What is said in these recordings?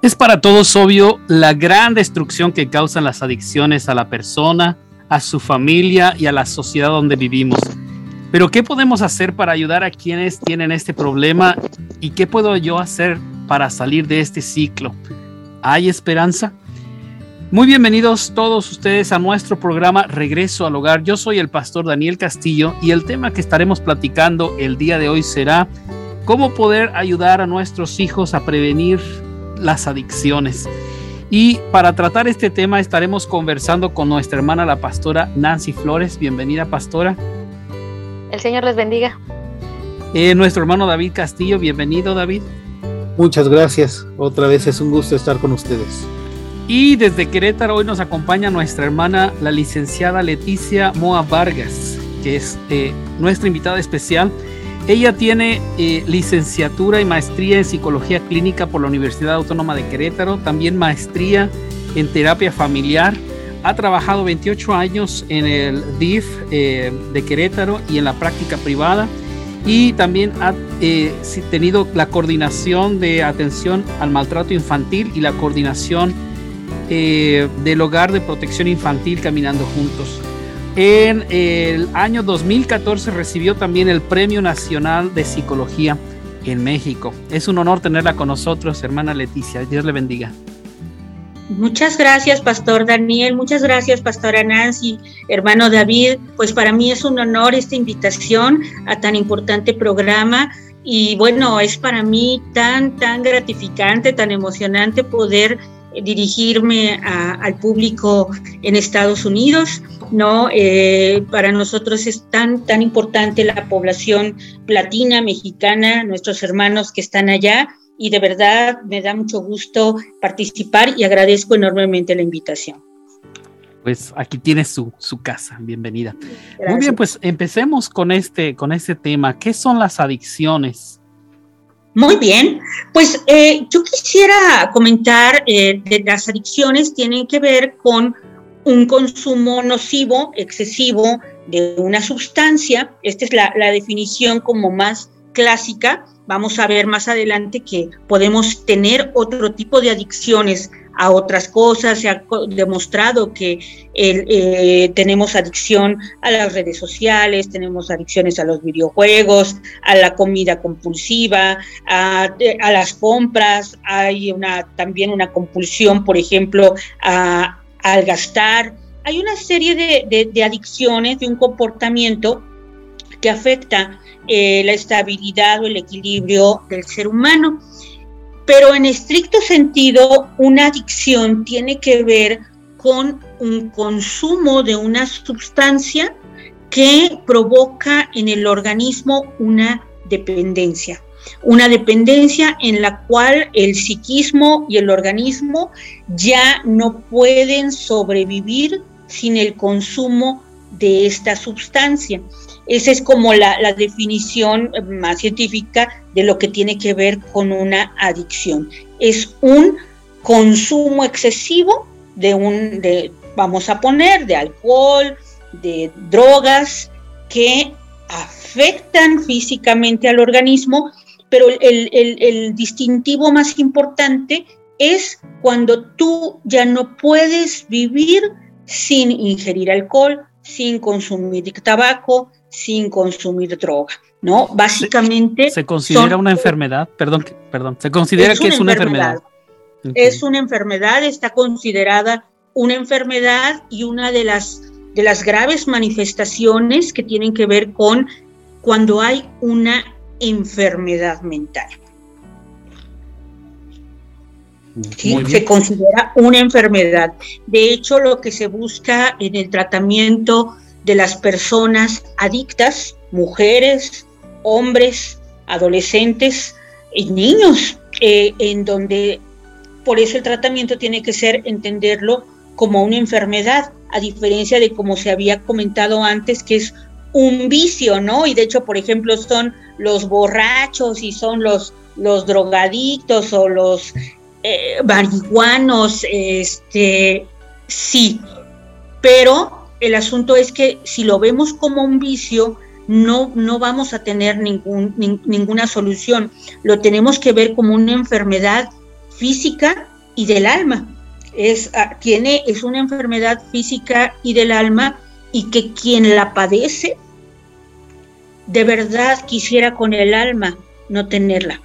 Es para todos obvio la gran destrucción que causan las adicciones a la persona, a su familia y a la sociedad donde vivimos. Pero ¿qué podemos hacer para ayudar a quienes tienen este problema y qué puedo yo hacer para salir de este ciclo? ¿Hay esperanza? Muy bienvenidos todos ustedes a nuestro programa Regreso al Hogar. Yo soy el pastor Daniel Castillo y el tema que estaremos platicando el día de hoy será cómo poder ayudar a nuestros hijos a prevenir las adicciones. Y para tratar este tema estaremos conversando con nuestra hermana la pastora Nancy Flores. Bienvenida pastora. El Señor les bendiga. Eh, nuestro hermano David Castillo, bienvenido David. Muchas gracias. Otra vez es un gusto estar con ustedes. Y desde Querétaro hoy nos acompaña nuestra hermana, la licenciada Leticia Moa Vargas, que es eh, nuestra invitada especial. Ella tiene eh, licenciatura y maestría en psicología clínica por la Universidad Autónoma de Querétaro, también maestría en terapia familiar. Ha trabajado 28 años en el DIF eh, de Querétaro y en la práctica privada y también ha tenido la coordinación de atención al maltrato infantil y la coordinación eh, del Hogar de Protección Infantil Caminando Juntos. En el año 2014 recibió también el Premio Nacional de Psicología en México. Es un honor tenerla con nosotros, hermana Leticia. Dios le bendiga. Muchas gracias, Pastor Daniel. Muchas gracias, Pastora Nancy, hermano David. Pues para mí es un honor esta invitación a tan importante programa. Y bueno, es para mí tan, tan gratificante, tan emocionante poder dirigirme al público en Estados Unidos, ¿no? Eh, para nosotros es tan, tan importante la población latina, mexicana, nuestros hermanos que están allá, y de verdad me da mucho gusto participar y agradezco enormemente la invitación. Pues aquí tiene su, su casa, bienvenida. Muy bien, pues empecemos con este, con este tema. ¿Qué son las adicciones? Muy bien, pues eh, yo quisiera comentar eh, las adicciones tienen que ver con un consumo nocivo, excesivo de una sustancia. Esta es la, la definición como más clásica. Vamos a ver más adelante que podemos tener otro tipo de adicciones a otras cosas, se ha demostrado que eh, tenemos adicción a las redes sociales, tenemos adicciones a los videojuegos, a la comida compulsiva, a, las compras, hay una, también una compulsión, por ejemplo, al gastar. Hay una serie de, adicciones, de un comportamiento que afecta eh, la estabilidad o el equilibrio del ser humano. Pero en estricto sentido, una adicción tiene que ver con un consumo de una sustancia que provoca en el organismo una dependencia. Una dependencia en la cual el psiquismo y el organismo ya no pueden sobrevivir sin el consumo de esta sustancia. Esa es como la, definición más científica de lo que tiene que ver con una adicción. Es un consumo excesivo de un, de, vamos a poner, de alcohol, de drogas que afectan físicamente al organismo, pero el, el distintivo más importante es cuando tú ya no puedes vivir sin ingerir alcohol, sin consumir tabaco, sin consumir droga, ¿no? Básicamente... ¿Se, considera una enfermedad? Perdón, perdón, se considera que es una enfermedad. Es una enfermedad, está considerada una enfermedad y una de las, de las graves manifestaciones que tienen que ver con cuando hay una enfermedad mental. Se considera una enfermedad. De hecho, lo que se busca en el tratamiento de las personas adictas, mujeres, hombres, adolescentes y niños, eh, en donde por eso el tratamiento tiene que ser entenderlo como una enfermedad, a diferencia de como se había comentado antes, que es un vicio, ¿no? Y de hecho, por ejemplo, son los borrachos y son los, los drogadictos o los eh, marihuanos, este, sí, pero el asunto es que si lo vemos como un vicio, no, no vamos a tener ningún, ninguna solución. Lo tenemos que ver como una enfermedad física y del alma. Es, ah, tiene, es una enfermedad física y del alma y que quien la padece de verdad quisiera con el alma no tenerla.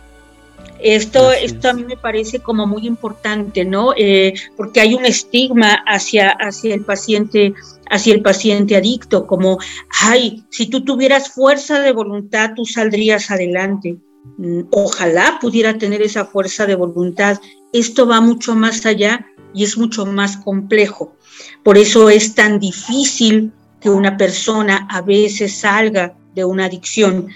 Esto, esto a mí me parece como muy importante, ¿no? Eh, porque hay un estigma hacia, hacia el paciente, hacia el paciente adicto, como, ay, si tú tuvieras fuerza de voluntad, tú saldrías adelante. Mm, ojalá pudiera tener esa fuerza de voluntad. Esto va mucho más allá y es mucho más complejo. Por eso es tan difícil que una persona a veces salga de una adicción.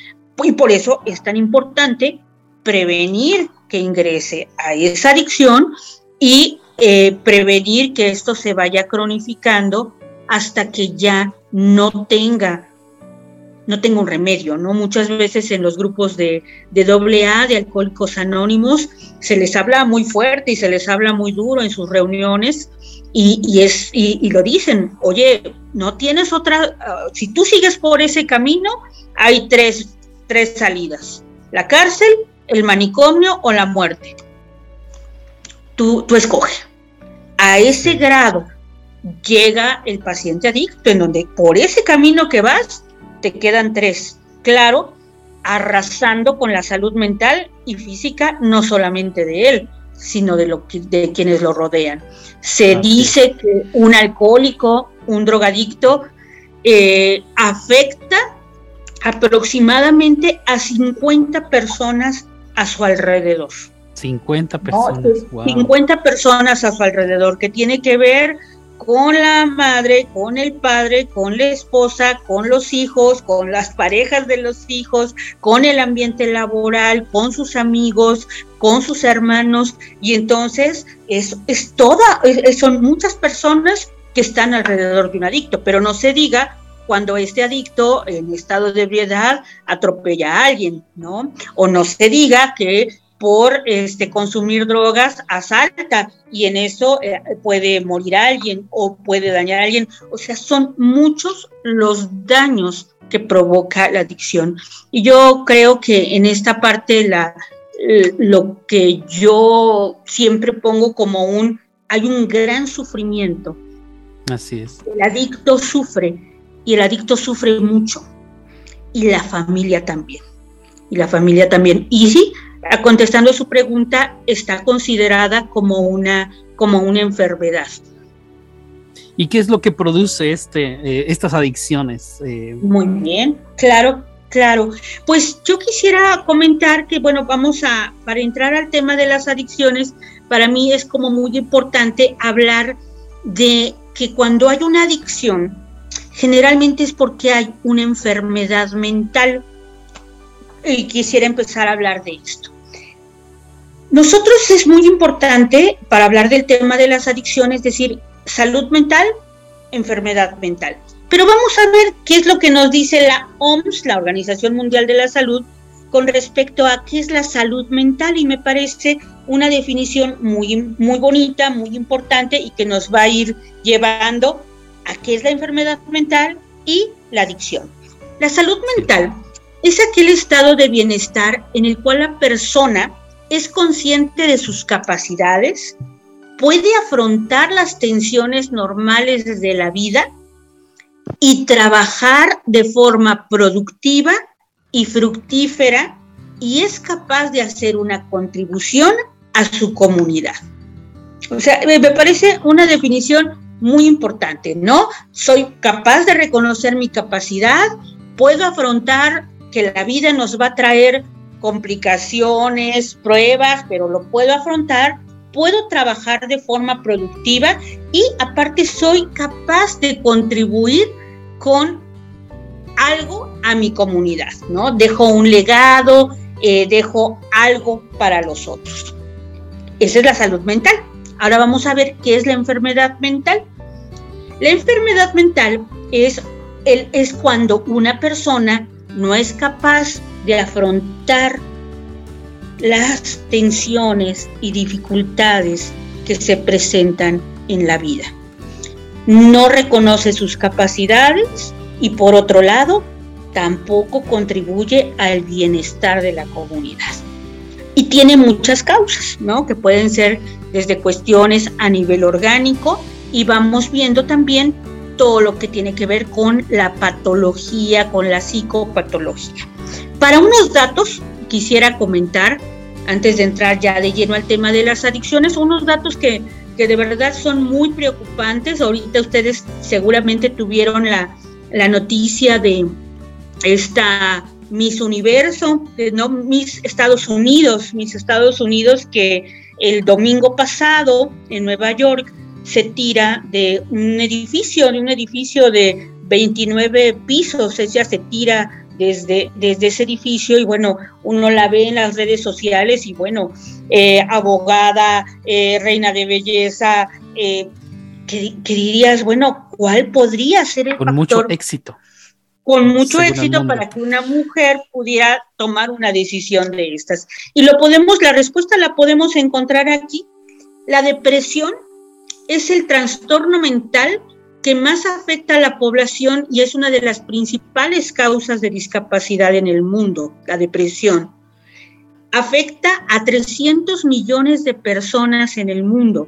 Y por eso es tan importante prevenir que ingrese a esa adicción y eh, prevenir que esto se vaya cronificando hasta que ya no tenga no tenga un remedio, ¿no? Muchas veces en los grupos de, de AA, de alcohólicos anónimos, se les habla muy fuerte y se les habla muy duro en sus reuniones y, es, y, lo dicen, oye, no tienes otra, ah, si tú sigues por ese camino, hay tres, tres salidas, la cárcel, el manicomio o la muerte. Tú, tú escoge. A ese grado llega el paciente adicto, en donde por ese camino que vas, te quedan tres. Claro, arrasando con la salud mental y física, no solamente de él, sino de, lo de quienes lo rodean. Se dice que un alcohólico, un drogadicto, eh, afecta aproximadamente a 50 personas a su alrededor. 50 personas. 50 personas a su alrededor, que tiene que ver con la madre, con el padre, con la esposa, con los hijos, con las parejas de los hijos, con el ambiente laboral, con sus amigos, con sus hermanos. Y entonces es, es toda, son muchas personas que están alrededor de un adicto, pero no se diga cuando este adicto en estado de ebriedad atropella a alguien, ¿no? O no se diga que por este, consumir drogas asalta y en eso eh, puede morir alguien o puede dañar a alguien. O sea, son muchos los daños que provoca la adicción. Y yo creo que en esta parte la, eh, lo que yo siempre pongo como un, hay un gran sufrimiento. Así es. El adicto sufre y el adicto sufre mucho y la familia también. Y la familia también. Y sí, contestando su pregunta, está considerada como una, como una enfermedad. ¿Y qué es lo que produce este, eh, estas adicciones? Eh, Muy bien, claro, claro. Pues yo quisiera comentar que, bueno, vamos a, para entrar al tema de las adicciones, para mí es como muy importante hablar de que cuando hay una adicción, generalmente es porque hay una enfermedad mental. Y quisiera empezar a hablar de esto. Nosotros es muy importante para hablar del tema de las adicciones, decir, salud mental, enfermedad mental. Pero vamos a ver qué es lo que nos dice la OMS, la Organización Mundial de la Salud, con respecto a qué es la salud mental y me parece una definición muy, muy bonita, muy importante y que nos va a ir llevando a qué es la enfermedad mental y la adicción. La salud mental es aquel estado de bienestar en el cual la persona es consciente de sus capacidades, puede afrontar las tensiones normales de la vida y trabajar de forma productiva y fructífera y es capaz de hacer una contribución a su comunidad. O sea, me parece una definición muy importante, ¿no? Soy capaz de reconocer mi capacidad, puedo afrontar que la vida nos va a traer complicaciones, pruebas, pero lo puedo afrontar, puedo trabajar de forma productiva y aparte soy capaz de contribuir con algo a mi comunidad, ¿no? Dejo un legado, eh, dejo algo para los otros. Esa es la salud mental. Ahora vamos a ver qué es la enfermedad mental. La enfermedad mental es, cuando una persona no es capaz de afrontar las tensiones y dificultades que se presentan en la vida. no reconoce sus capacidades y por otro lado, tampoco contribuye al bienestar de la comunidad. Y tiene muchas causas, ¿no? Que pueden ser desde cuestiones a nivel orgánico y vamos viendo también todo lo que tiene que ver con la patología, con la psicopatología. Para unos datos quisiera comentar, antes de entrar ya de lleno al tema de las adicciones, unos datos que, que de verdad son muy preocupantes. Ahorita ustedes seguramente tuvieron la, la noticia de esta Miss Universo, no Miss Estados Unidos, Miss Estados Unidos que el domingo pasado en Nueva York se tira de un edificio, de un edificio de 29 pisos, ella se tira desde, desde ese edificio y bueno, uno la ve en las redes sociales y bueno, eh, abogada, eh, reina de belleza, eh, que, dirías, bueno, ¿cuál podría ser el Con mucho éxito. Con mucho éxito para que una mujer pudiera tomar una decisión de estas. Y lo podemos, la respuesta la podemos encontrar aquí. La depresión es el trastorno mental que más afecta a la población y es una de las principales causas de discapacidad en el mundo, la depresión. Afecta a 300 millones de personas en el mundo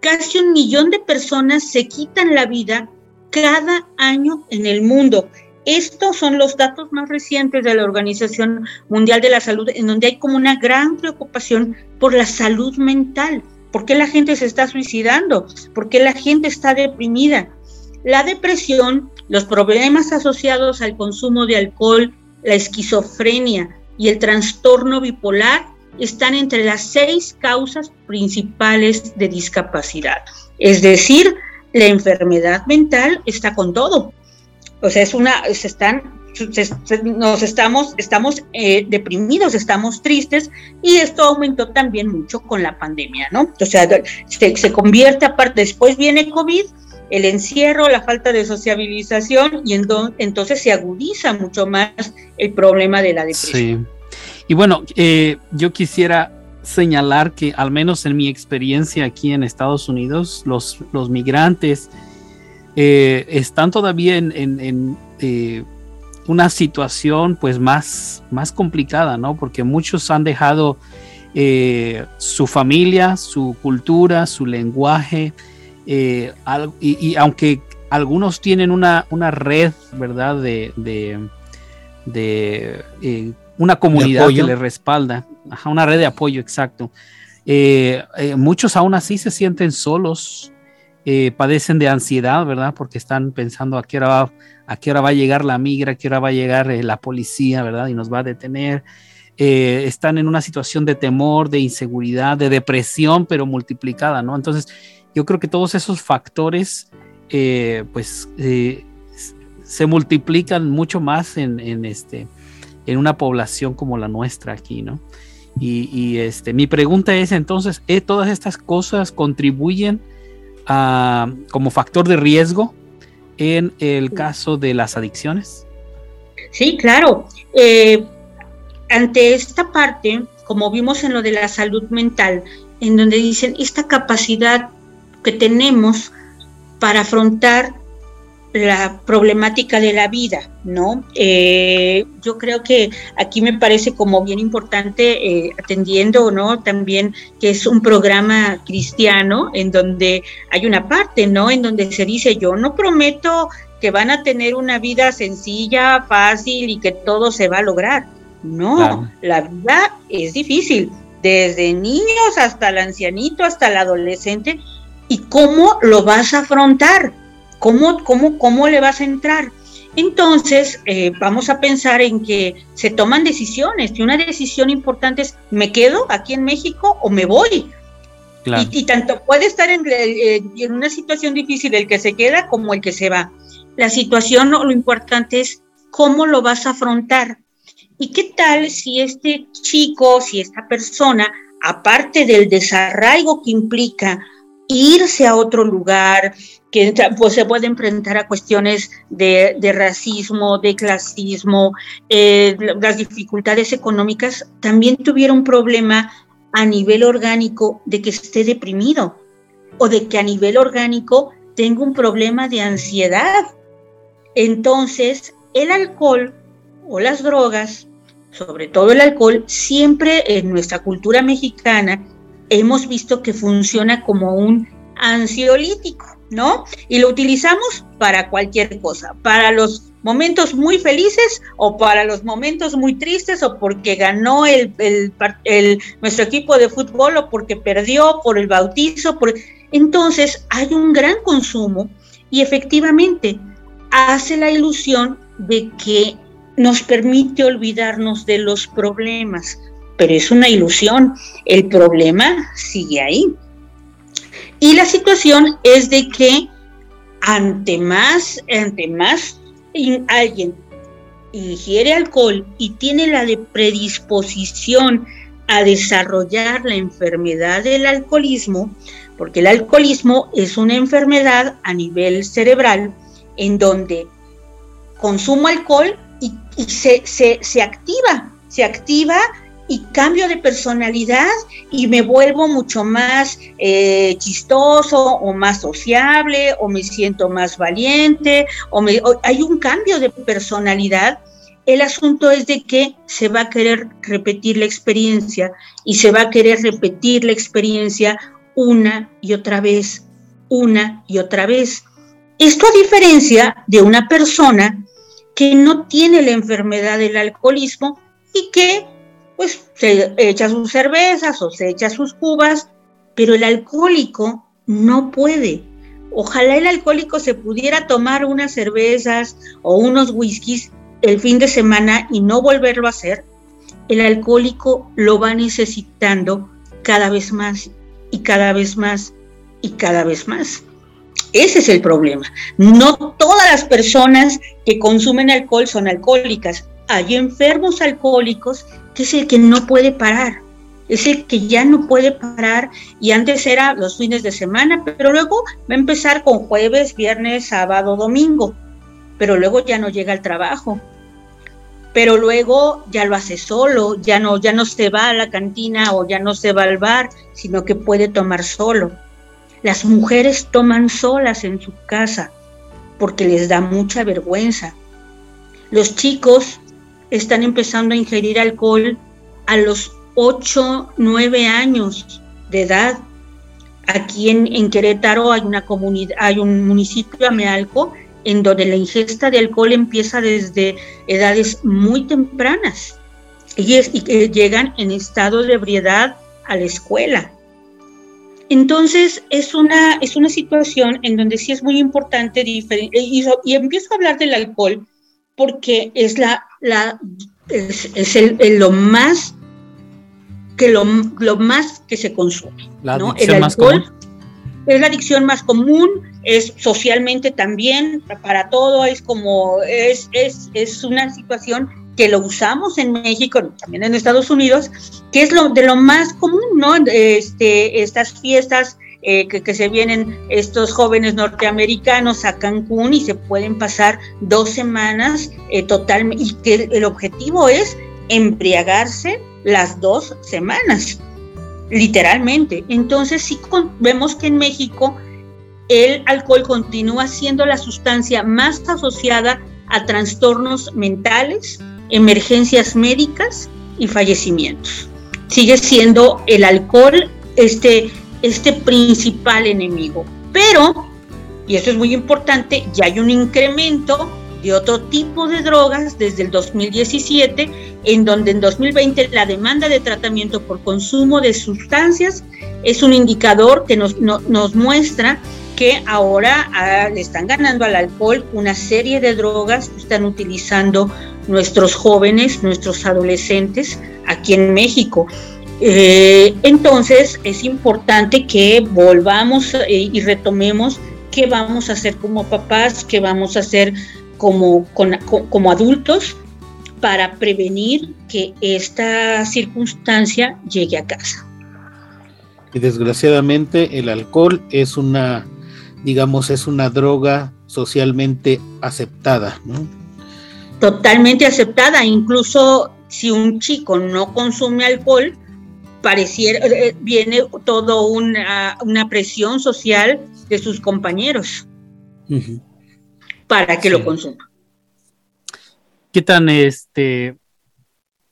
casi un millón de personas se quitan la vida cada año en el mundo. Estos son los datos más recientes de la Organización Mundial de la Salud, en donde hay como una gran preocupación por la salud mental. ¿Por qué la gente se está suicidando? ¿Por qué la gente está deprimida? La depresión, los problemas asociados al consumo de alcohol, la esquizofrenia y el trastorno bipolar están entre las seis causas principales de discapacidad. Es decir, la enfermedad mental está con todo. O sea, es una, nos estamos, estamos eh, deprimidos, estamos tristes y esto aumentó también mucho con la pandemia, ¿no? O sea, se, se convierte aparte, después viene COVID, el encierro, la falta de sociabilización y entonces se agudiza mucho más el problema de la depresión. Sí. Y bueno, eh, yo quisiera señalar que al menos en mi experiencia aquí en Estados Unidos, los, los migrantes eh, están todavía en, una situación pues más, más complicada, ¿no? Porque muchos han dejado su familia, su cultura, su lenguaje, y, aunque algunos tienen una, una red, ¿verdad? De, de, de una comunidad que le respalda, una red de apoyo, exacto. Eh, eh, muchos aún así se sienten solos, eh, padecen de ansiedad, ¿verdad? Porque están pensando a qué hora va, a qué hora va a llegar la migra, a qué hora va a llegar la policía, ¿verdad? Y nos va a detener. están en una situación de temor, de inseguridad, de depresión, pero multiplicada, ¿no? Entonces, yo creo que todos esos factores, pues, se multiplican mucho más en, en este, en una población como la nuestra aquí, ¿no? Y, este, mi pregunta es entonces, ¿eh, ¿todas estas cosas contribuyen como factor de riesgo en el caso de las adicciones? Sí, claro. Eh, ante esta parte, como vimos en lo de la salud mental, en donde dicen esta capacidad que tenemos para afrontar la problemática de la vida, ¿no? Eh, yo creo que aquí me parece como bien importante, eh, atendiendo, ¿no? También que es un programa cristiano en donde hay una parte, ¿no? En donde se dice, yo no prometo que van a tener una vida sencilla, fácil y que todo se va a lograr. No, la vida es difícil, desde niños hasta el ancianito, hasta el adolescente. ¿Y cómo lo vas a afrontar? ¿Cómo, cómo, cómo le vas a entrar? Entonces, eh, vamos a pensar en que se toman decisiones y una decisión importante es, ¿me quedo aquí en México o me voy? Y, tanto puede estar en, eh, en, una situación difícil el que se queda como el que se va. La situación, lo importante es cómo lo vas a afrontar. ¿Y qué tal si este chico, si esta persona, aparte del desarraigo que implica irse a otro lugar, que pues, se puede enfrentar a cuestiones de, racismo, de clasismo, eh, las dificultades económicas, también tuviera un problema a nivel orgánico de que esté deprimido o de que a nivel orgánico tengo un problema de ansiedad. Entonces, el alcohol o las drogas, sobre todo el alcohol, siempre en nuestra cultura mexicana hemos visto que funciona como un ansiolítico, ¿no? Y lo utilizamos para cualquier cosa, para los momentos muy felices o para los momentos muy tristes o porque ganó el, nuestro equipo de fútbol o porque perdió por el bautizo. Por... Entonces hay un gran consumo y efectivamente hace la ilusión de que nos permite olvidarnos de los problemas, pero es una ilusión, el problema sigue ahí. Y la situación es de que ante más, ante más alguien ingiere alcohol y tiene la predisposición a desarrollar la enfermedad del alcoholismo, porque el alcoholismo es una enfermedad a nivel cerebral en donde consumo alcohol y, se, se, activa, se activa y cambio de personalidad y me vuelvo mucho más eh, chistoso o más sociable o me siento más valiente o, hay un cambio de personalidad. El asunto es de que se va a querer repetir la experiencia y se va a querer repetir la experiencia una y otra vez, una y otra vez. Esto a diferencia de una persona que no tiene la enfermedad del alcoholismo y que pues se echa sus cervezas o se echa sus cubas, pero el alcohólico no puede. Ojalá el alcohólico se pudiera tomar unas cervezas o unos whiskies el fin de semana y no volverlo a hacer. El alcohólico lo va necesitando cada vez más y cada vez más y cada vez más. Ese es el problema. No todas las personas que consumen alcohol son alcohólicas. Hay enfermos alcohólicos que es el que no puede parar, es el que ya no puede parar y antes era los fines de semana, pero luego va a empezar con jueves, viernes, sábado, domingo, pero luego ya no llega al trabajo, pero luego ya lo hace solo, ya no, ya no se va a la cantina o ya no se va al bar, sino que puede tomar solo. Las mujeres toman solas en su casa porque les da mucha vergüenza. Los chicos están empezando a ingerir alcohol a los 8, 9 años de edad. Aquí en, Querétaro hay una comunidad, hay un municipio, Amealco, en donde la ingesta de alcohol empieza desde edades muy tempranas y, y llegan en estado de ebriedad a la escuela. Entonces es una, es una situación en donde sí es muy importante y empiezo a hablar del alcohol porque es la, la es, el, lo más que lo, más que se consume. La adicción más común. Es la adicción más común, es socialmente también, para todo, es como, es, es, es una situación que lo usamos en México, también en Estados Unidos, que es lo de lo más común, ¿no? Este, estas fiestas eh, que, se vienen estos jóvenes norteamericanos a Cancún y se pueden pasar dos semanas eh, totalmente, y que el objetivo es embriagarse las dos semanas, literalmente. Entonces sí vemos que en México el alcohol continúa siendo la sustancia más asociada a trastornos mentales, emergencias médicas y fallecimientos. Sigue siendo el alcohol este este principal enemigo. Pero, y eso es muy importante, ya hay un incremento de otro tipo de drogas desde el 2017, en donde en 2020 la demanda de tratamiento por consumo de sustancias es un indicador que nos, nos muestra que ahora ah, le están ganando al alcohol una serie de drogas que están utilizando nuestros jóvenes, nuestros adolescentes aquí en México. Eh, entonces es importante que volvamos eh, y retomemos qué vamos a hacer como papás, qué vamos a hacer como, como adultos para prevenir que esta circunstancia llegue a casa. Y desgraciadamente el alcohol es una, digamos, es una droga socialmente aceptada, ¿no? Totalmente aceptada, incluso si un chico no consume alcohol, pareciera, eh, viene todo una, una presión social de sus compañeros. para que lo consuma. ¿Qué tan este,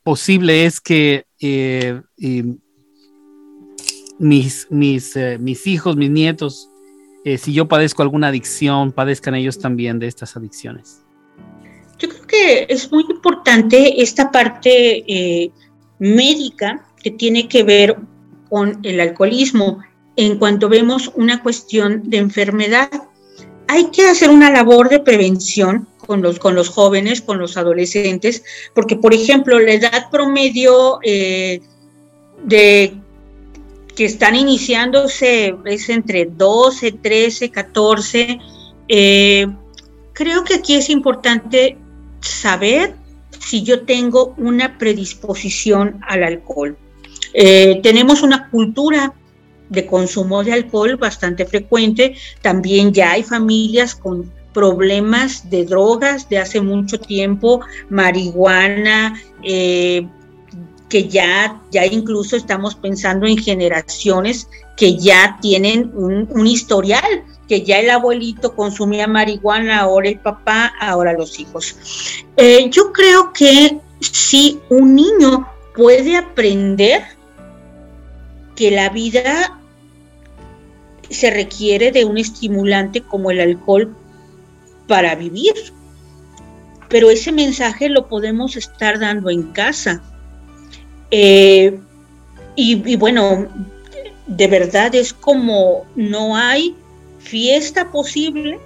posible es que eh, mis, mis, eh, mis hijos, mis nietos, eh, si yo padezco alguna adicción, padezcan ellos también de estas adicciones? Yo creo que es muy importante esta parte médica que tiene que ver con el alcoholismo en cuanto vemos una cuestión de enfermedad. Hay que hacer una labor de prevención con los, con los jóvenes, con los adolescentes, porque, por ejemplo, la edad promedio eh, de que están iniciándose es entre 12, 13, 14. creo que aquí es importante saber si yo tengo una predisposición al alcohol. Eh, tenemos una cultura de consumo de alcohol bastante frecuente. También ya hay familias con problemas de drogas de hace mucho tiempo, marihuana, eh, que ya, ya incluso estamos pensando en generaciones que ya tienen un, historial, que ya el abuelito consumía marihuana, ahora el papá, ahora los hijos. Eh, yo creo que si un niño puede aprender que la vida se requiere de un estimulante como el alcohol para vivir. Pero ese mensaje lo podemos estar dando en casa. Eh, y, bueno, de verdad es como no hay fiesta posible.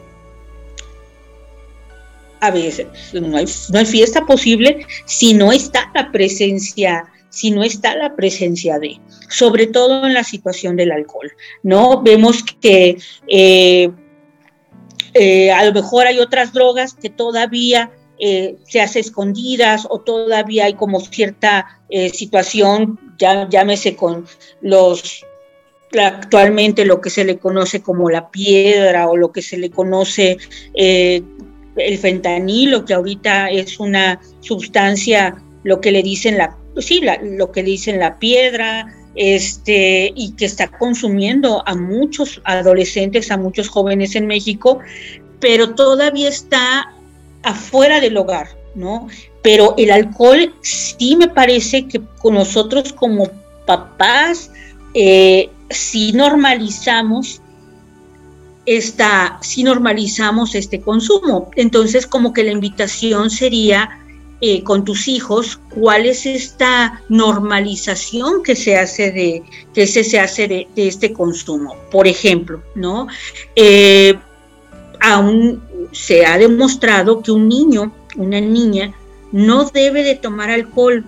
A veces no hay, no hay fiesta posible si no está la presencia si no está la presencia de, sobre todo en la situación del alcohol, ¿no? Vemos que eh, eh, a lo mejor hay otras drogas que todavía eh, se hace escondidas o todavía hay como cierta situación, ya, llámese con los actualmente lo que se le conoce como la piedra o lo que se le conoce el fentanilo, que ahorita es una sustancia, lo que le dicen la pues sí, lo que dicen la piedra, este, y que está consumiendo a muchos adolescentes, a muchos jóvenes en México, pero todavía está afuera del hogar, ¿no? Pero el alcohol sí me parece que con nosotros como papás, eh, si normalizamos esta, si normalizamos este consumo. Entonces, como que la invitación sería eh, con tus hijos cuál es esta normalización que se hace de, que se, hace de, este consumo. Por ejemplo, ¿no? Eh, aún se ha demostrado que un niño, una niña, no debe de tomar alcohol,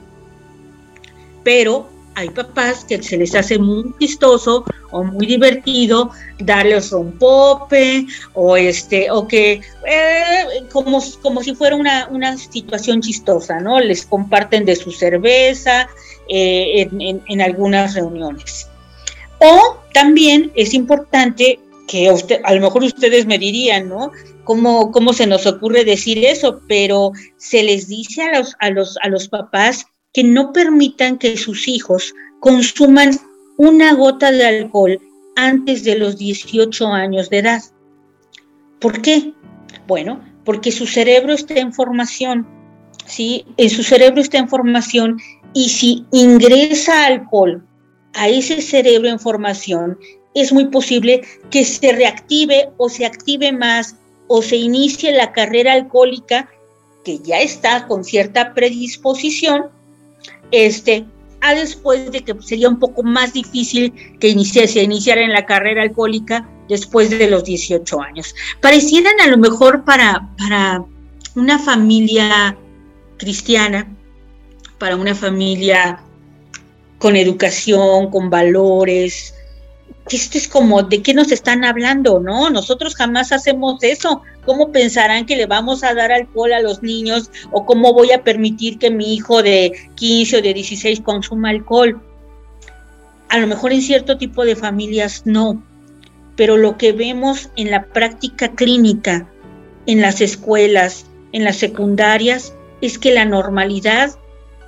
pero hay papás que se les hace muy chistoso o muy divertido darles un pope o este o que eh, como, como si fuera una, una, situación chistosa, ¿no? Les comparten de su cerveza eh, en, en, algunas reuniones. O también es importante que a lo mejor ustedes me dirían, ¿no? ¿Cómo, ¿Cómo se nos ocurre decir eso? Pero se les dice a los, a los, a los papás que no permitan que sus hijos consuman una gota de alcohol antes de los 18 años de edad. ¿Por qué? Bueno, porque su cerebro está en formación, ¿sí? En su cerebro está en formación y si ingresa alcohol a ese cerebro en formación, es muy posible que se reactive o se active más o se inicie la carrera alcohólica que ya está con cierta predisposición este, a después de que sería un poco más difícil que iniciase, iniciara en la carrera alcohólica después de los 18 años. Parecieran a lo mejor para, para una familia cristiana, para una familia con educación, con valores, esto es como, ¿de qué nos están hablando? No, nosotros jamás hacemos eso. ¿Cómo pensarán que le vamos a dar alcohol a los niños o cómo voy a permitir que mi hijo de 15 o de 16 consuma alcohol? A lo mejor en cierto tipo de familias no, pero lo que vemos en la práctica clínica, en las escuelas, en las secundarias, es que la normalidad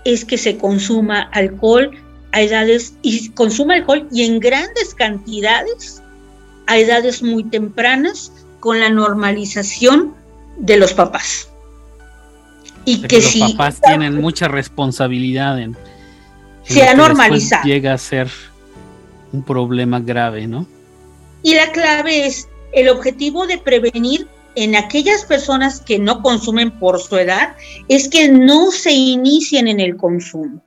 es que se consuma alcohol a edades y consuma alcohol y en grandes cantidades a edades muy tempranas con la normalización de los papás. Y que, si los papás tienen mucha responsabilidad en, se ha normalizado. Llega a ser un problema grave, ¿no? Y la clave es el objetivo de prevenir en aquellas personas que no consumen por su edad es que no se inicien en el consumo.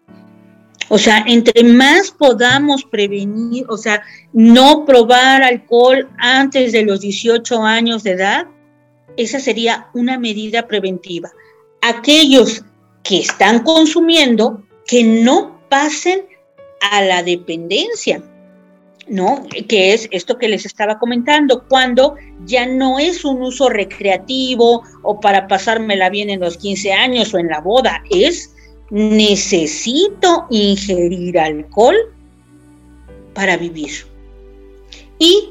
O sea, entre más podamos prevenir, o sea, no probar alcohol antes de los 18 años de edad, esa sería una medida preventiva. Aquellos que están consumiendo, que no pasen a la dependencia, ¿no? Que es esto que les estaba comentando, cuando ya no es un uso recreativo o para pasármela bien en los 15 años o en la boda, es necesito ingerir alcohol para vivir. Y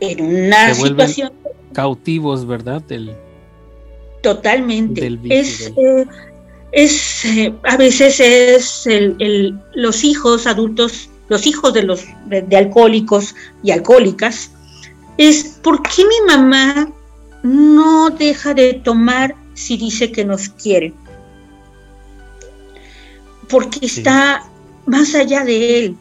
en una situación... Cautivos, ¿verdad? totalmente. es, eh, es eh, a veces es el, los hijos adultos, los hijos de los de, alcohólicos y alcohólicas, es ¿por qué mi mamá no deja de tomar si dice que nos quiere? Porque está más allá de él.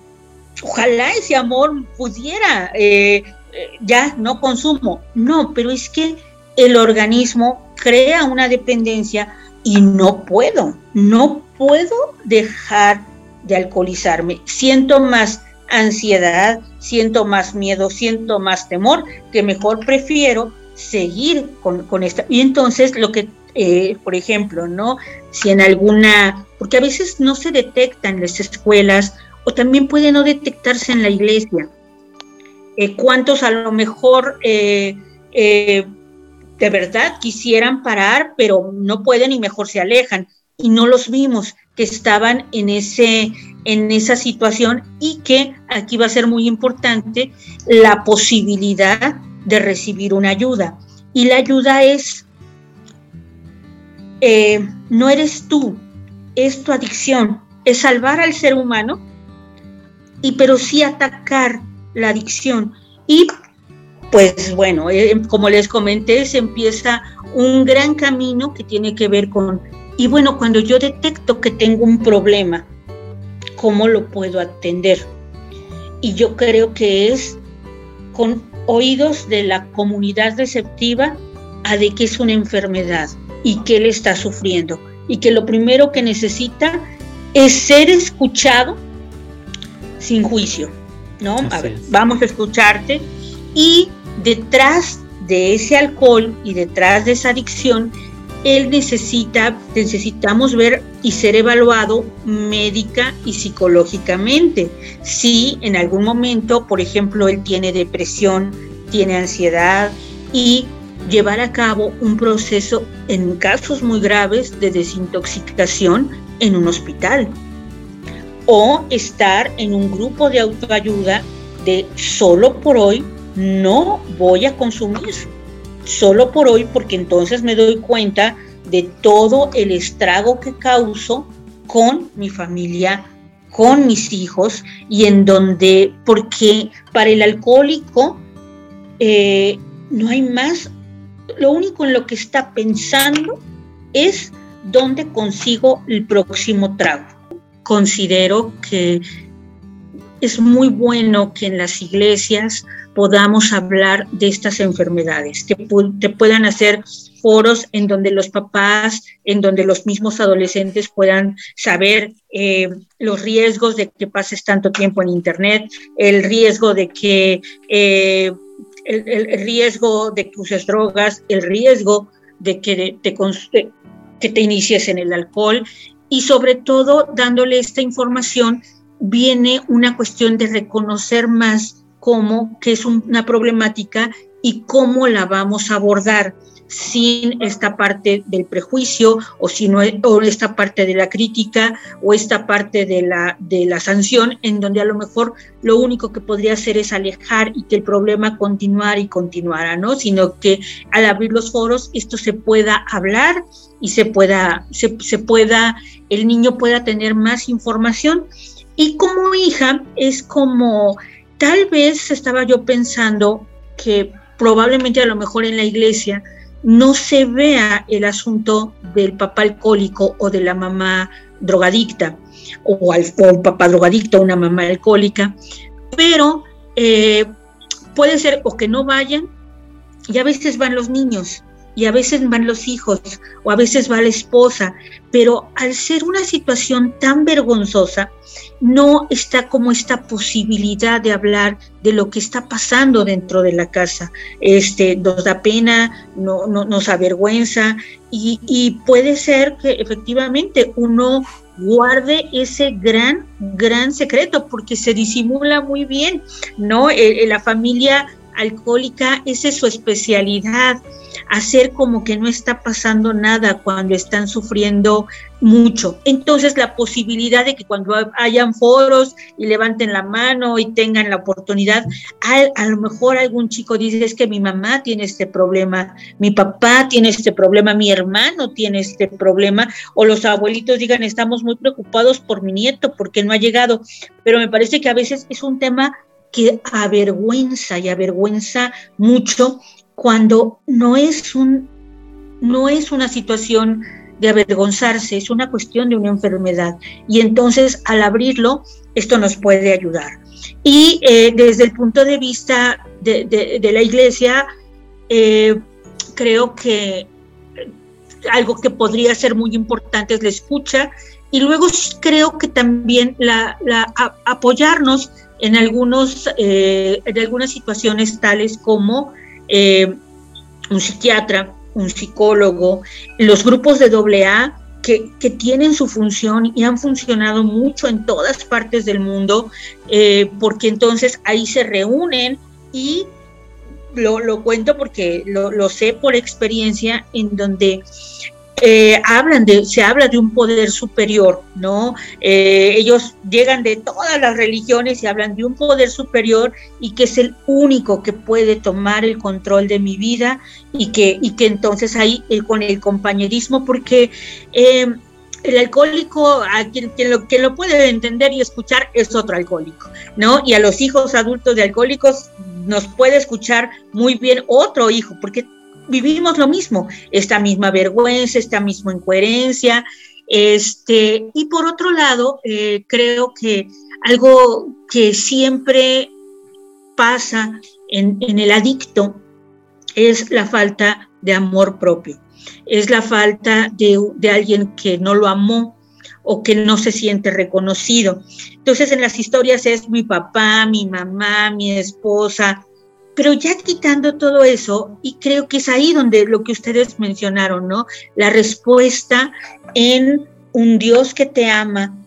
Ojalá ese amor pudiera, eh, eh, ya no consumo. No, pero es que el organismo crea una dependencia y no puedo, no puedo dejar de alcoholizarme. Siento más ansiedad, siento más miedo, siento más temor, que mejor prefiero seguir con, con esta. Y entonces lo que eh, por ejemplo, ¿no? Si en alguna, porque a veces no se detecta en las escuelas o también puede no detectarse en la iglesia. Eh, ¿Cuántos a lo mejor eh, de verdad quisieran parar, pero no pueden y mejor se alejan? Y no los vimos que estaban en, ese, en esa situación y que aquí va a ser muy importante la posibilidad de recibir una ayuda. Y la ayuda es eh, no eres tú, es tu adicción, es salvar al ser humano, y pero sí atacar la adicción. Y pues bueno, eh, como les comenté, se empieza un gran camino que tiene que ver con, y bueno, cuando yo detecto que tengo un problema, ¿cómo lo puedo atender? Y yo creo que es con oídos de la comunidad receptiva a de que es una enfermedad y que él está sufriendo y que lo primero que necesita es ser escuchado sin juicio, ¿no? a ver, vamos a escucharte y detrás de ese alcohol y detrás de esa adicción, él necesita, necesitamos ver y ser evaluado médica y psicológicamente. Si en algún momento, por ejemplo, él tiene depresión, tiene ansiedad y llevar a cabo un proceso en casos muy graves de desintoxicación en un hospital o estar en un grupo de autoayuda de solo por hoy no voy a consumir, solo por hoy porque entonces me doy cuenta de todo el estrago que causo con mi familia, con mis hijos y en donde, porque para el alcohólico eh, no hay más lo único en lo que está pensando es dónde consigo el próximo trago. Considero que es muy bueno que en las iglesias podamos hablar de estas enfermedades, que te puedan hacer foros en donde los papás, en donde los mismos adolescentes puedan saber eh, los riesgos de que pases tanto tiempo en Internet, el riesgo de que eh, el, riesgo de que uses drogas, el riesgo de que te, que te inicies en el alcohol y sobre todo dándole esta información viene una cuestión de reconocer más cómo que es una problemática y cómo la vamos a abordar sin esta parte del prejuicio o, sino, o esta parte de la crítica o esta parte de la, de la sanción, en donde a lo mejor lo único que podría hacer es alejar y que el problema continuara y continuara, ¿no? Sino que al abrir los foros esto se pueda hablar y se pueda, se, se pueda, el niño pueda tener más información. Y como hija es como, tal vez estaba yo pensando que probablemente a lo mejor en la iglesia no se vea el asunto del papá alcohólico o de la mamá drogadicta, o, al, un papá drogadicto o una mamá alcohólica, pero eh, puede ser o que no vayan, y a veces van los niños, y a veces van los hijos o a veces va la esposa, pero al ser una situación tan vergonzosa, no está como esta posibilidad de hablar de lo que está pasando dentro de la casa. Este, nos da pena, no, nos avergüenza y, y puede ser que efectivamente uno guarde ese gran, gran secreto, porque se disimula muy bien, ¿no? Eh, eh, la familia alcohólica, esa es su especialidad, hacer como que no está pasando nada cuando están sufriendo mucho. Entonces la posibilidad de que cuando hayan foros y levanten la mano y tengan la oportunidad, a, lo mejor algún chico dice es que mi mamá tiene este problema, mi papá tiene este problema, mi hermano tiene este problema, o los abuelitos digan estamos muy preocupados por mi nieto porque no ha llegado, pero me parece que a veces es un tema que avergüenza y avergüenza mucho cuando no es un no es una situación de avergonzarse, es una cuestión de una enfermedad. Y entonces al abrirlo, esto nos puede ayudar. Y eh, desde el punto de vista de, la iglesia, eh, creo que algo que podría ser muy importante es la escucha y luego creo que también la, apoyarnos en, algunos, eh, en algunas situaciones tales como eh, un psiquiatra, un psicólogo, los grupos de AA que, que, tienen su función y han funcionado mucho en todas partes del mundo, eh, porque entonces ahí se reúnen y lo, lo cuento porque lo, lo, sé por experiencia, en donde eh, hablan de, se habla de un poder superior, ¿no? Eh, ellos llegan de todas las religiones y hablan de un poder superior y que es el único que puede tomar el control de mi vida y que, y que entonces ahí eh, con el compañerismo, porque el alcohólico, a quien, lo, quien lo puede entender y escuchar es otro alcohólico, ¿no? Y a los hijos adultos de alcohólicos nos puede escuchar muy bien otro hijo, porque vivimos lo mismo, esta misma vergüenza, esta misma incoherencia. Este, y por otro lado, eh, creo que algo que siempre pasa en, el adicto es la falta de amor propio, es la falta de, de alguien que no lo amó o que no se siente reconocido. Entonces en las historias es mi papá, mi mamá, mi esposa, pero ya quitando todo eso, y creo que es ahí donde lo que ustedes mencionaron, ¿no? La respuesta en un Dios que te ama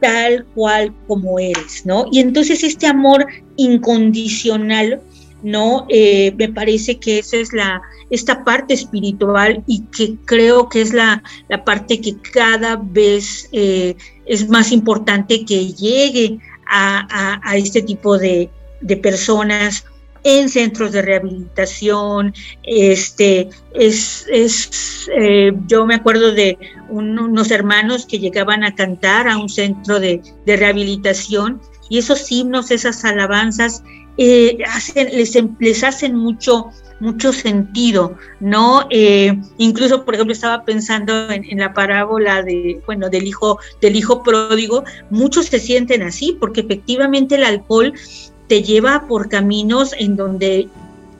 tal cual como eres, ¿no? Y entonces este amor incondicional, ¿no? Eh, me parece que esa es la, esta parte espiritual y que creo que es la, la parte que cada vez eh, es más importante que llegue a, a, este tipo de, de personas en centros de rehabilitación, este, es, es eh, yo me acuerdo de unos hermanos que llegaban a cantar a un centro de, rehabilitación y esos himnos, esas alabanzas, eh, les, les hacen mucho, mucho sentido, ¿no? Eh, incluso, por ejemplo, estaba pensando en, en, la parábola de, bueno, del hijo, del hijo pródigo, muchos se sienten así, porque efectivamente el alcohol te lleva por caminos en donde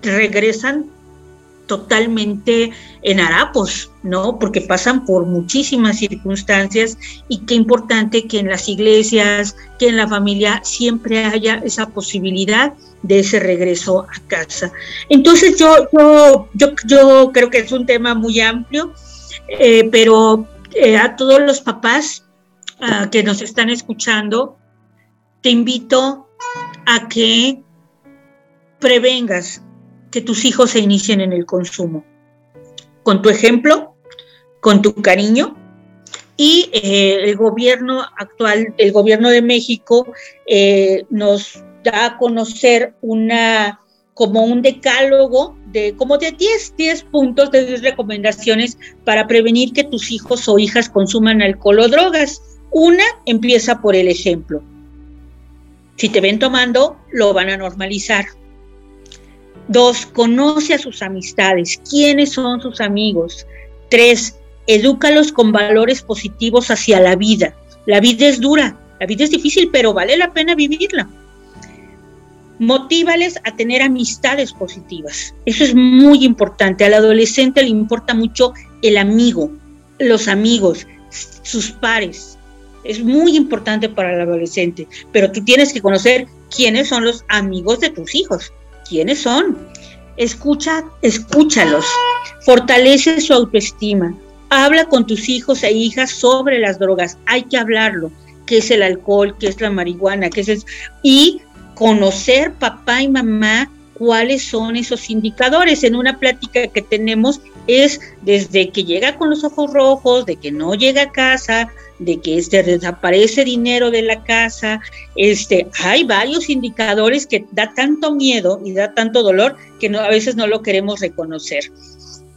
regresan totalmente en harapos, ¿no? Porque pasan por muchísimas circunstancias y qué importante que en las iglesias, que en la familia siempre haya esa posibilidad de ese regreso a casa. Entonces yo, yo, yo, creo que es un tema muy amplio, eh, pero eh, a todos los papás ah, que nos están escuchando, te invito a que prevengas que tus hijos se inicien en el consumo. Con tu ejemplo, con tu cariño. Y eh, el gobierno actual, el gobierno de México, eh, nos da a conocer una como un decálogo de como de 10, 10 puntos, de 10 recomendaciones para prevenir que tus hijos o hijas consuman alcohol o drogas. Una empieza por el ejemplo. Si te ven tomando, lo van a normalizar. Dos, conoce a sus amistades, quiénes son sus amigos. Tres, edúcalos con valores positivos hacia la vida. La vida es dura, la vida es difícil, pero vale la pena vivirla. Motívales a tener amistades positivas. Eso es muy importante. Al adolescente le importa mucho el amigo, los amigos, sus pares. Es muy importante para el adolescente, pero tú tienes que conocer quiénes son los amigos de tus hijos. ¿Quiénes son? Escucha, escúchalos. Fortalece su autoestima. Habla con tus hijos e hijas sobre las drogas. Hay que hablarlo. ¿Qué es el alcohol? ¿Qué es la marihuana? ¿Qué es Y conocer papá y mamá cuáles son esos indicadores. En una plática que tenemos es desde que llega con los ojos rojos, de que no llega a casa, de que este, desaparece dinero de la casa. Este, hay varios indicadores que da tanto miedo y da tanto dolor que a veces no lo queremos reconocer.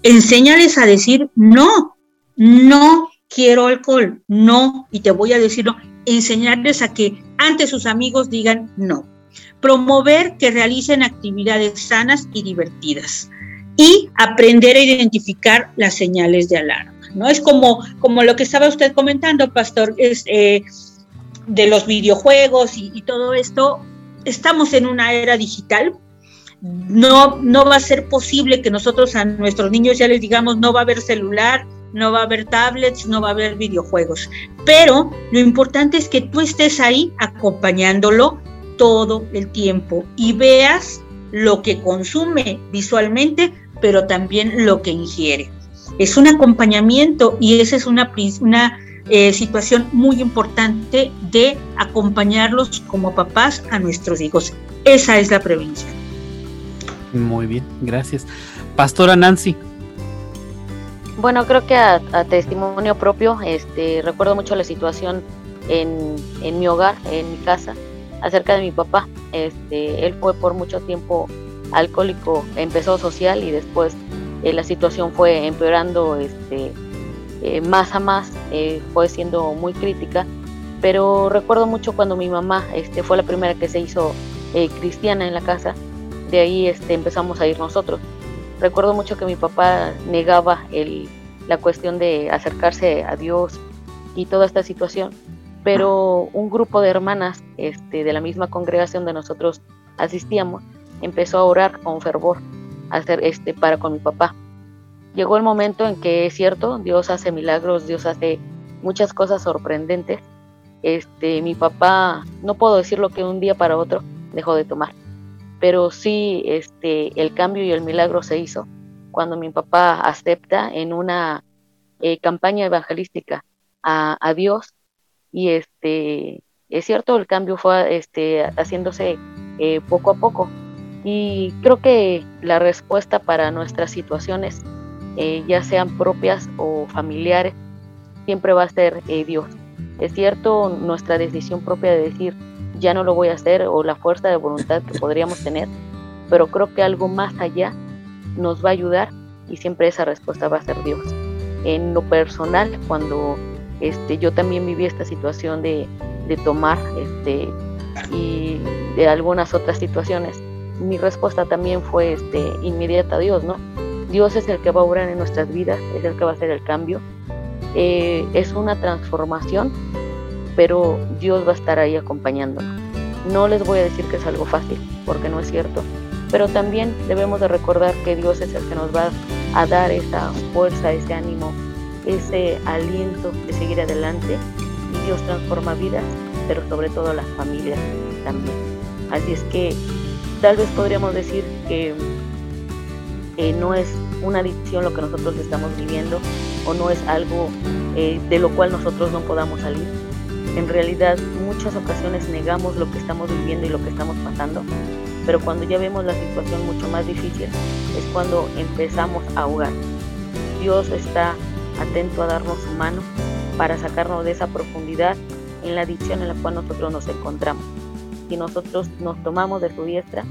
Enséñales a decir no, no quiero alcohol, no, y te voy a decirlo, enseñarles a que ante sus amigos digan no. Promover que realicen actividades sanas y divertidas y aprender a identificar las señales de alarma. ¿no? Es como, como lo que estaba usted comentando, Pastor, es, eh, de los videojuegos y, todo esto. Estamos en una era digital. No, no va a ser posible que nosotros a nuestros niños ya les digamos no va a haber celular, no va a haber tablets, no va a haber videojuegos. Pero lo importante es que tú estés ahí acompañándolo todo el tiempo y veas lo que consume visualmente, pero también lo que ingiere. Es un acompañamiento y esa es una, una eh, situación muy importante de acompañarlos como papás a nuestros hijos. Esa es la prevención. Muy bien, gracias. Pastora Nancy. Bueno, creo que a, testimonio propio, este, recuerdo mucho la situación en, en, mi hogar, en mi casa, acerca de mi papá. Este, él fue por mucho tiempo alcohólico, empezó social y después eh, la situación fue empeorando este, eh, más a más, eh, fue siendo muy crítica, pero recuerdo mucho cuando mi mamá este, fue la primera que se hizo cristiana en la casa, de ahí este, empezamos a ir nosotros. Recuerdo mucho que mi papá negaba la cuestión de acercarse a Dios y toda esta situación, pero un grupo de hermanas este, de la misma congregación de nosotros asistíamos empezó a orar con fervor hacer este para con mi papá. Llegó el momento en que es cierto, Dios hace milagros, Dios hace muchas cosas sorprendentes. Este, mi papá, no puedo decirlo que un día para otro dejó de tomar, pero sí este, el cambio y el milagro se hizo cuando mi papá acepta en una eh, campaña evangelística a, a, Dios y este, es cierto, el cambio fue este, haciéndose eh, poco a poco y creo que la respuesta para nuestras situaciones, eh, ya sean propias o familiares, siempre va a ser eh, Dios. Es cierto, nuestra decisión propia de decir, ya no lo voy a hacer, o la fuerza de voluntad que podríamos tener, pero creo que algo más allá nos va a ayudar y siempre esa respuesta va a ser Dios. En lo personal, cuando este, yo también viví esta situación de, tomar este, y de algunas otras situaciones, mi respuesta también fue este, inmediata a Dios, ¿no? Dios es el que va a obrar en nuestras vidas, es el que va a hacer el cambio. Eh, es una transformación, pero Dios va a estar ahí acompañándonos. No les voy a decir que es algo fácil, porque no es cierto, pero también debemos de recordar que Dios es el que nos va a dar esa fuerza, ese ánimo, ese aliento de seguir adelante. Y Dios transforma vidas, pero sobre todo las familias también. Así es que tal vez podríamos decir que no es una adicción lo que nosotros estamos viviendo o no es algo eh, de lo cual nosotros no podamos salir. En realidad muchas ocasiones negamos lo que estamos viviendo y lo que estamos pasando, pero cuando ya vemos la situación mucho más difícil es cuando empezamos a ahogar. Dios está atento a darnos su mano para sacarnos de esa profundidad en la adicción en la cual nosotros nos encontramos si nosotros nos tomamos de su diestra,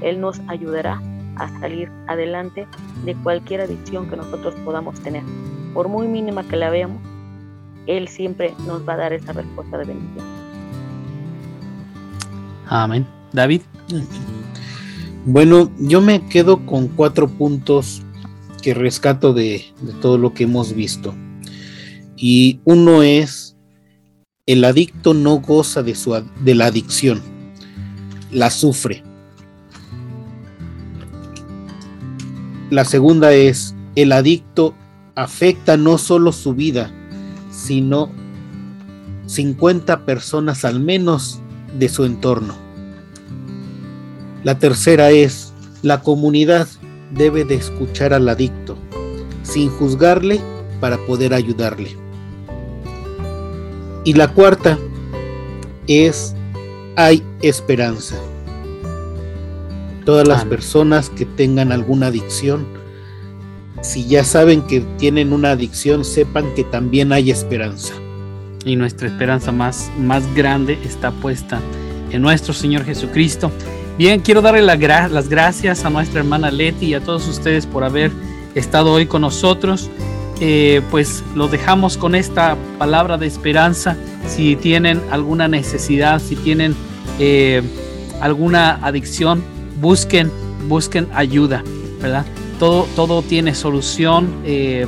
Él nos ayudará a salir adelante de cualquier adicción que nosotros podamos tener. Por muy mínima que la veamos, Él siempre nos va a dar esa respuesta de bendición. Amén. David. Bueno, yo me quedo con cuatro puntos que rescato de, todo lo que hemos visto. Y uno es, el adicto no goza de, su, de la adicción, la sufre. La segunda es, el adicto afecta no solo su vida, sino 50 personas al menos de su entorno. La tercera es, la comunidad debe de escuchar al adicto, sin juzgarle para poder ayudarle. Y la cuarta es, hay esperanza. Todas las personas que tengan alguna adicción, si ya saben que tienen una adicción, sepan que también hay esperanza. Y nuestra esperanza más, más grande está puesta en nuestro Señor Jesucristo. Bien, quiero darle las gracias a nuestra hermana Leti y a todos ustedes por haber estado hoy con nosotros. Eh, pues los dejamos con esta palabra de esperanza. Si tienen alguna necesidad, si tienen eh, alguna adicción, busquen, busquen ayuda, ¿verdad? Todo, todo tiene solución eh,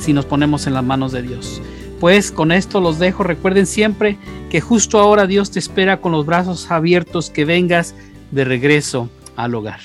si nos ponemos en las manos de Dios. Pues con esto los dejo. Recuerden siempre que justo ahora Dios te espera con los brazos abiertos, que vengas de regreso al hogar.